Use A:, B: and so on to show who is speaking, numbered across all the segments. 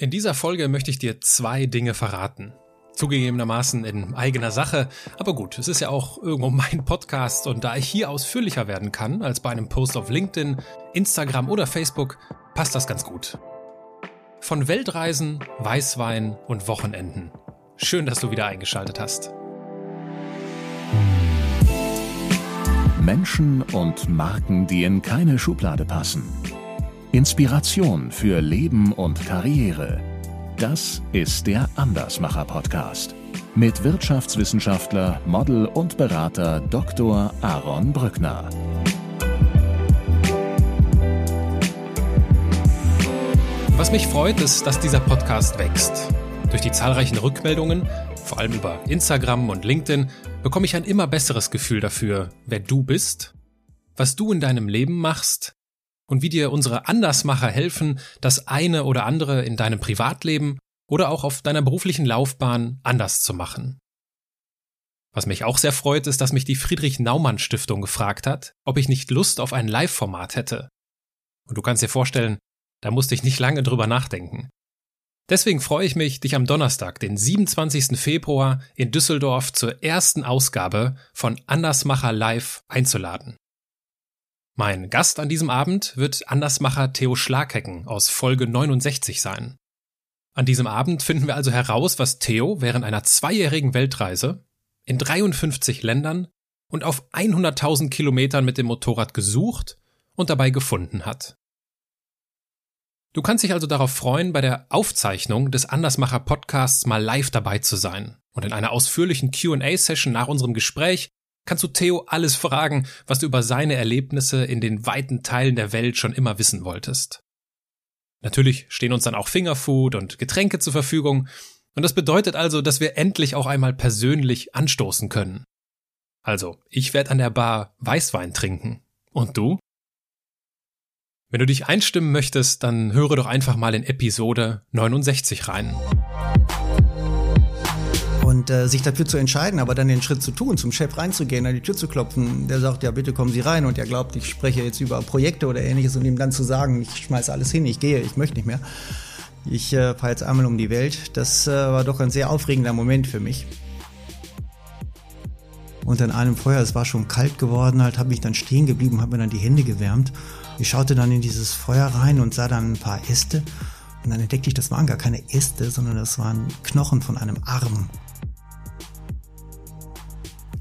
A: In dieser Folge möchte ich dir zwei Dinge verraten. Zugegebenermaßen in eigener Sache, aber gut, es ist ja auch irgendwo mein Podcast und da ich hier ausführlicher werden kann als bei einem Post auf LinkedIn, Instagram oder Facebook, passt das ganz gut. Von Weltreisen, Weißwein und Wochenenden. Schön, dass du wieder eingeschaltet hast.
B: Menschen und Marken, die in keine Schublade passen. Inspiration für Leben und Karriere. Das ist der Andersmacher Podcast mit Wirtschaftswissenschaftler, Model und Berater Dr. Aaron Brückner.
A: Was mich freut, ist, dass dieser Podcast wächst. Durch die zahlreichen Rückmeldungen, vor allem über Instagram und LinkedIn, bekomme ich ein immer besseres Gefühl dafür, wer du bist, was du in deinem Leben machst und wie dir unsere Andersmacher helfen, das eine oder andere in deinem Privatleben oder auch auf deiner beruflichen Laufbahn anders zu machen. Was mich auch sehr freut, ist, dass mich die Friedrich Naumann Stiftung gefragt hat, ob ich nicht Lust auf ein Live-Format hätte. Und du kannst dir vorstellen, da musste ich nicht lange drüber nachdenken. Deswegen freue ich mich, dich am Donnerstag, den 27. Februar in Düsseldorf zur ersten Ausgabe von Andersmacher Live einzuladen. Mein Gast an diesem Abend wird Andersmacher Theo Schlaghecken aus Folge 69 sein. An diesem Abend finden wir also heraus, was Theo während einer zweijährigen Weltreise in 53 Ländern und auf 100.000 Kilometern mit dem Motorrad gesucht und dabei gefunden hat. Du kannst dich also darauf freuen, bei der Aufzeichnung des Andersmacher Podcasts mal live dabei zu sein und in einer ausführlichen Q&A-Session nach unserem Gespräch kannst du Theo alles fragen, was du über seine Erlebnisse in den weiten Teilen der Welt schon immer wissen wolltest. Natürlich stehen uns dann auch Fingerfood und Getränke zur Verfügung, und das bedeutet also, dass wir endlich auch einmal persönlich anstoßen können. Also, ich werde an der Bar Weißwein trinken. Und du? Wenn du dich einstimmen möchtest, dann höre doch einfach mal in Episode 69 rein
C: und äh, sich dafür zu entscheiden, aber dann den Schritt zu tun, zum Chef reinzugehen, an die Tür zu klopfen, der sagt, ja, bitte kommen Sie rein und er glaubt, ich spreche jetzt über Projekte oder ähnliches und ihm dann zu sagen, ich schmeiße alles hin, ich gehe, ich möchte nicht mehr. Ich äh, fahre jetzt einmal um die Welt. Das äh, war doch ein sehr aufregender Moment für mich. Und an einem Feuer, es war schon kalt geworden, halt habe ich dann stehen geblieben, habe mir dann die Hände gewärmt. Ich schaute dann in dieses Feuer rein und sah dann ein paar Äste. Und dann entdeckte ich, das waren gar keine Äste, sondern das waren Knochen von einem Arm.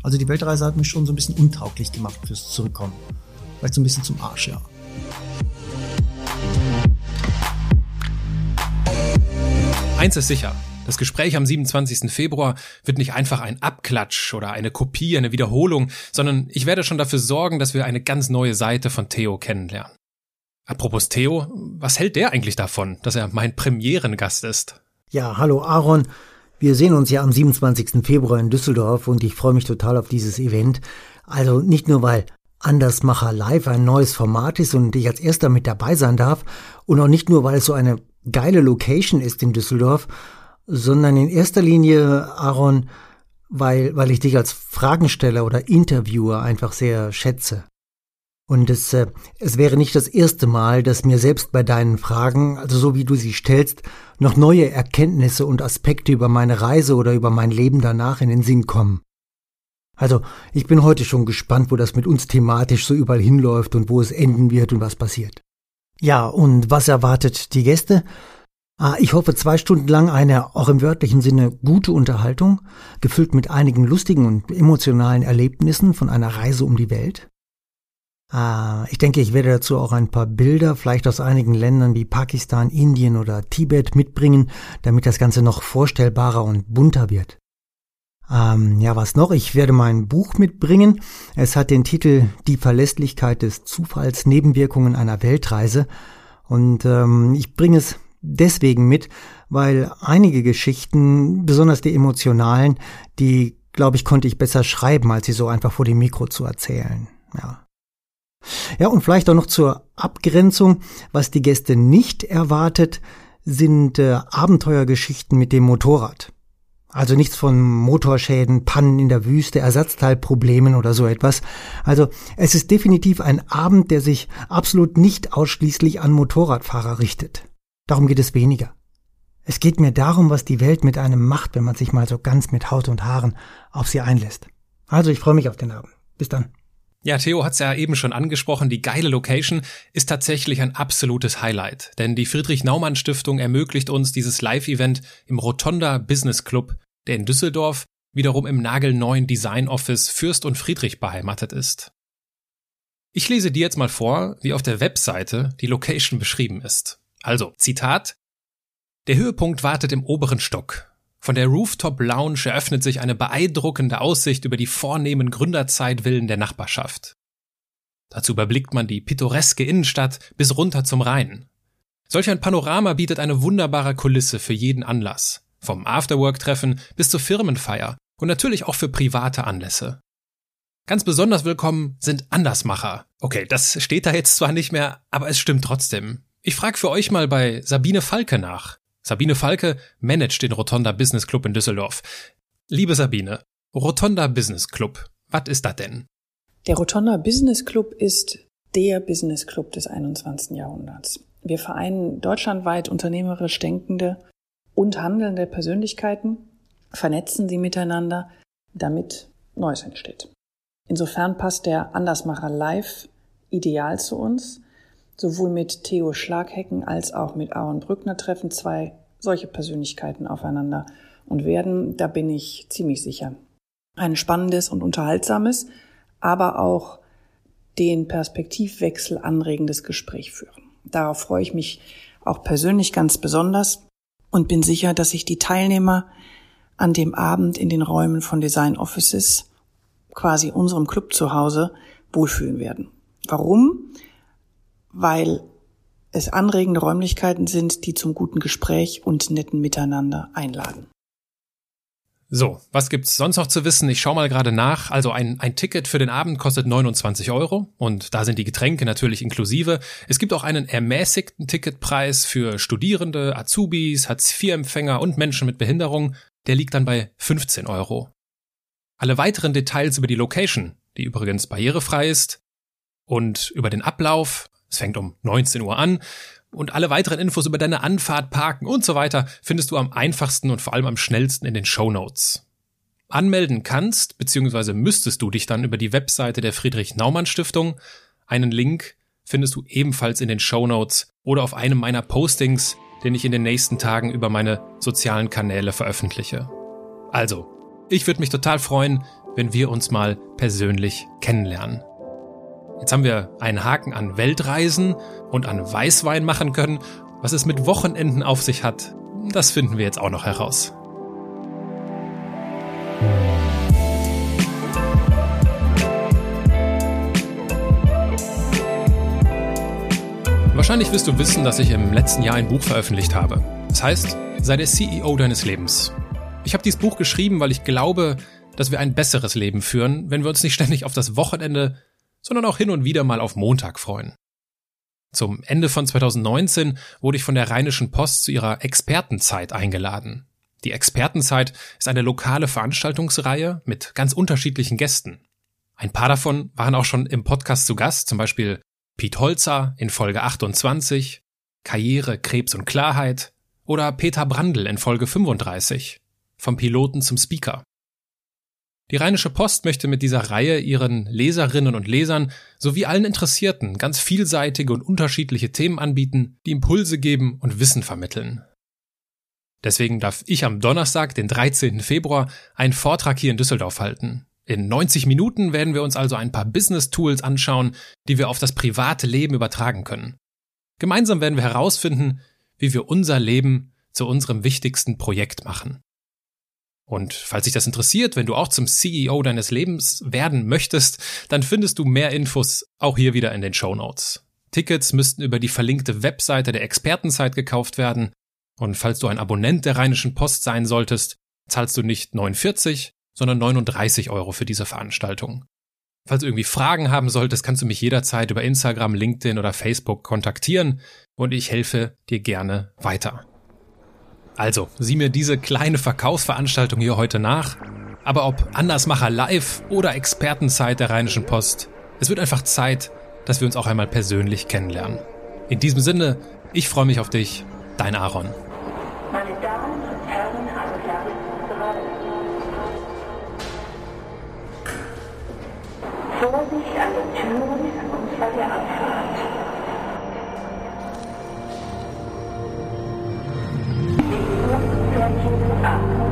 C: Also die Weltreise hat mich schon so ein bisschen untauglich gemacht fürs Zurückkommen. Vielleicht so ein bisschen zum Arsch, ja.
A: Eins ist sicher. Das Gespräch am 27. Februar wird nicht einfach ein Abklatsch oder eine Kopie, eine Wiederholung, sondern ich werde schon dafür sorgen, dass wir eine ganz neue Seite von Theo kennenlernen. Apropos Theo, was hält der eigentlich davon, dass er mein Premierengast ist?
C: Ja, hallo Aaron. Wir sehen uns ja am 27. Februar in Düsseldorf und ich freue mich total auf dieses Event. Also nicht nur, weil Andersmacher Live ein neues Format ist und ich als erster mit dabei sein darf und auch nicht nur, weil es so eine geile Location ist in Düsseldorf, sondern in erster Linie, Aaron, weil, weil ich dich als Fragensteller oder Interviewer einfach sehr schätze. Und es, äh, es wäre nicht das erste Mal, dass mir selbst bei deinen Fragen, also so wie du sie stellst, noch neue Erkenntnisse und Aspekte über meine Reise oder über mein Leben danach in den Sinn kommen. Also, ich bin heute schon gespannt, wo das mit uns thematisch so überall hinläuft und wo es enden wird und was passiert. Ja, und was erwartet die Gäste? Ah, ich hoffe zwei Stunden lang eine, auch im wörtlichen Sinne, gute Unterhaltung, gefüllt mit einigen lustigen und emotionalen Erlebnissen von einer Reise um die Welt. Ah, ich denke, ich werde dazu auch ein paar Bilder, vielleicht aus einigen Ländern wie Pakistan, Indien oder Tibet mitbringen, damit das Ganze noch vorstellbarer und bunter wird. Ähm, ja, was noch? Ich werde mein Buch mitbringen. Es hat den Titel Die Verlässlichkeit des Zufalls, Nebenwirkungen einer Weltreise. Und ähm, ich bringe es deswegen mit, weil einige Geschichten, besonders die emotionalen, die, glaube ich, konnte ich besser schreiben, als sie so einfach vor dem Mikro zu erzählen. Ja. Ja, und vielleicht auch noch zur Abgrenzung, was die Gäste nicht erwartet, sind äh, Abenteuergeschichten mit dem Motorrad. Also nichts von Motorschäden, Pannen in der Wüste, Ersatzteilproblemen oder so etwas. Also es ist definitiv ein Abend, der sich absolut nicht ausschließlich an Motorradfahrer richtet. Darum geht es weniger. Es geht mir darum, was die Welt mit einem macht, wenn man sich mal so ganz mit Haut und Haaren auf sie einlässt. Also ich freue mich auf den Abend. Bis dann.
A: Ja, Theo hat's ja eben schon angesprochen, die geile Location ist tatsächlich ein absolutes Highlight, denn die Friedrich Naumann Stiftung ermöglicht uns dieses Live-Event im Rotonda Business Club, der in Düsseldorf wiederum im nagelneuen Design Office Fürst und Friedrich beheimatet ist. Ich lese dir jetzt mal vor, wie auf der Webseite die Location beschrieben ist. Also, Zitat. Der Höhepunkt wartet im oberen Stock. Von der Rooftop Lounge eröffnet sich eine beeindruckende Aussicht über die vornehmen Gründerzeitvillen der Nachbarschaft. Dazu überblickt man die pittoreske Innenstadt bis runter zum Rhein. Solch ein Panorama bietet eine wunderbare Kulisse für jeden Anlass. Vom Afterwork-Treffen bis zur Firmenfeier und natürlich auch für private Anlässe. Ganz besonders willkommen sind Andersmacher. Okay, das steht da jetzt zwar nicht mehr, aber es stimmt trotzdem. Ich frage für euch mal bei Sabine Falke nach. Sabine Falke managt den Rotonda Business Club in Düsseldorf. Liebe Sabine, Rotonda Business Club, was ist das denn?
D: Der Rotonda Business Club ist der Business Club des 21. Jahrhunderts. Wir vereinen deutschlandweit unternehmerisch denkende und handelnde Persönlichkeiten, vernetzen sie miteinander, damit Neues entsteht. Insofern passt der Andersmacher Live ideal zu uns, sowohl mit Theo Schlaghecken als auch mit Aaron Brückner treffen zwei solche Persönlichkeiten aufeinander und werden, da bin ich ziemlich sicher, ein spannendes und unterhaltsames, aber auch den Perspektivwechsel anregendes Gespräch führen. Darauf freue ich mich auch persönlich ganz besonders und bin sicher, dass sich die Teilnehmer an dem Abend in den Räumen von Design Offices, quasi unserem Club zu Hause, wohlfühlen werden. Warum? Weil es anregende Räumlichkeiten sind, die zum guten Gespräch und netten Miteinander einladen.
A: So, was gibt's sonst noch zu wissen? Ich schau mal gerade nach. Also ein, ein Ticket für den Abend kostet 29 Euro und da sind die Getränke natürlich inklusive. Es gibt auch einen ermäßigten Ticketpreis für Studierende, Azubis, Hartz-IV-Empfänger und Menschen mit Behinderung. Der liegt dann bei 15 Euro. Alle weiteren Details über die Location, die übrigens barrierefrei ist, und über den Ablauf es fängt um 19 Uhr an und alle weiteren Infos über deine Anfahrt, Parken und so weiter findest du am einfachsten und vor allem am schnellsten in den Show Notes. Anmelden kannst bzw. müsstest du dich dann über die Webseite der Friedrich Naumann Stiftung. Einen Link findest du ebenfalls in den Show Notes oder auf einem meiner Postings, den ich in den nächsten Tagen über meine sozialen Kanäle veröffentliche. Also, ich würde mich total freuen, wenn wir uns mal persönlich kennenlernen. Jetzt haben wir einen Haken an Weltreisen und an Weißwein machen können. Was es mit Wochenenden auf sich hat, das finden wir jetzt auch noch heraus. Wahrscheinlich wirst du wissen, dass ich im letzten Jahr ein Buch veröffentlicht habe. Das heißt, sei der CEO deines Lebens. Ich habe dieses Buch geschrieben, weil ich glaube, dass wir ein besseres Leben führen, wenn wir uns nicht ständig auf das Wochenende sondern auch hin und wieder mal auf Montag freuen. Zum Ende von 2019 wurde ich von der Rheinischen Post zu ihrer Expertenzeit eingeladen. Die Expertenzeit ist eine lokale Veranstaltungsreihe mit ganz unterschiedlichen Gästen. Ein paar davon waren auch schon im Podcast zu Gast, zum Beispiel Piet Holzer in Folge 28, Karriere, Krebs und Klarheit oder Peter Brandl in Folge 35, vom Piloten zum Speaker. Die Rheinische Post möchte mit dieser Reihe ihren Leserinnen und Lesern sowie allen Interessierten ganz vielseitige und unterschiedliche Themen anbieten, die Impulse geben und Wissen vermitteln. Deswegen darf ich am Donnerstag, den 13. Februar, einen Vortrag hier in Düsseldorf halten. In 90 Minuten werden wir uns also ein paar Business-Tools anschauen, die wir auf das private Leben übertragen können. Gemeinsam werden wir herausfinden, wie wir unser Leben zu unserem wichtigsten Projekt machen. Und falls dich das interessiert, wenn du auch zum CEO deines Lebens werden möchtest, dann findest du mehr Infos auch hier wieder in den Show Notes. Tickets müssten über die verlinkte Webseite der Expertenzeit gekauft werden. Und falls du ein Abonnent der Rheinischen Post sein solltest, zahlst du nicht 49, sondern 39 Euro für diese Veranstaltung. Falls du irgendwie Fragen haben solltest, kannst du mich jederzeit über Instagram, LinkedIn oder Facebook kontaktieren und ich helfe dir gerne weiter. Also, sieh mir diese kleine Verkaufsveranstaltung hier heute nach. Aber ob Andersmacher live oder Expertenzeit der Rheinischen Post, es wird einfach Zeit, dass wir uns auch einmal persönlich kennenlernen. In diesem Sinne, ich freue mich auf dich, dein Aaron.
E: 啊。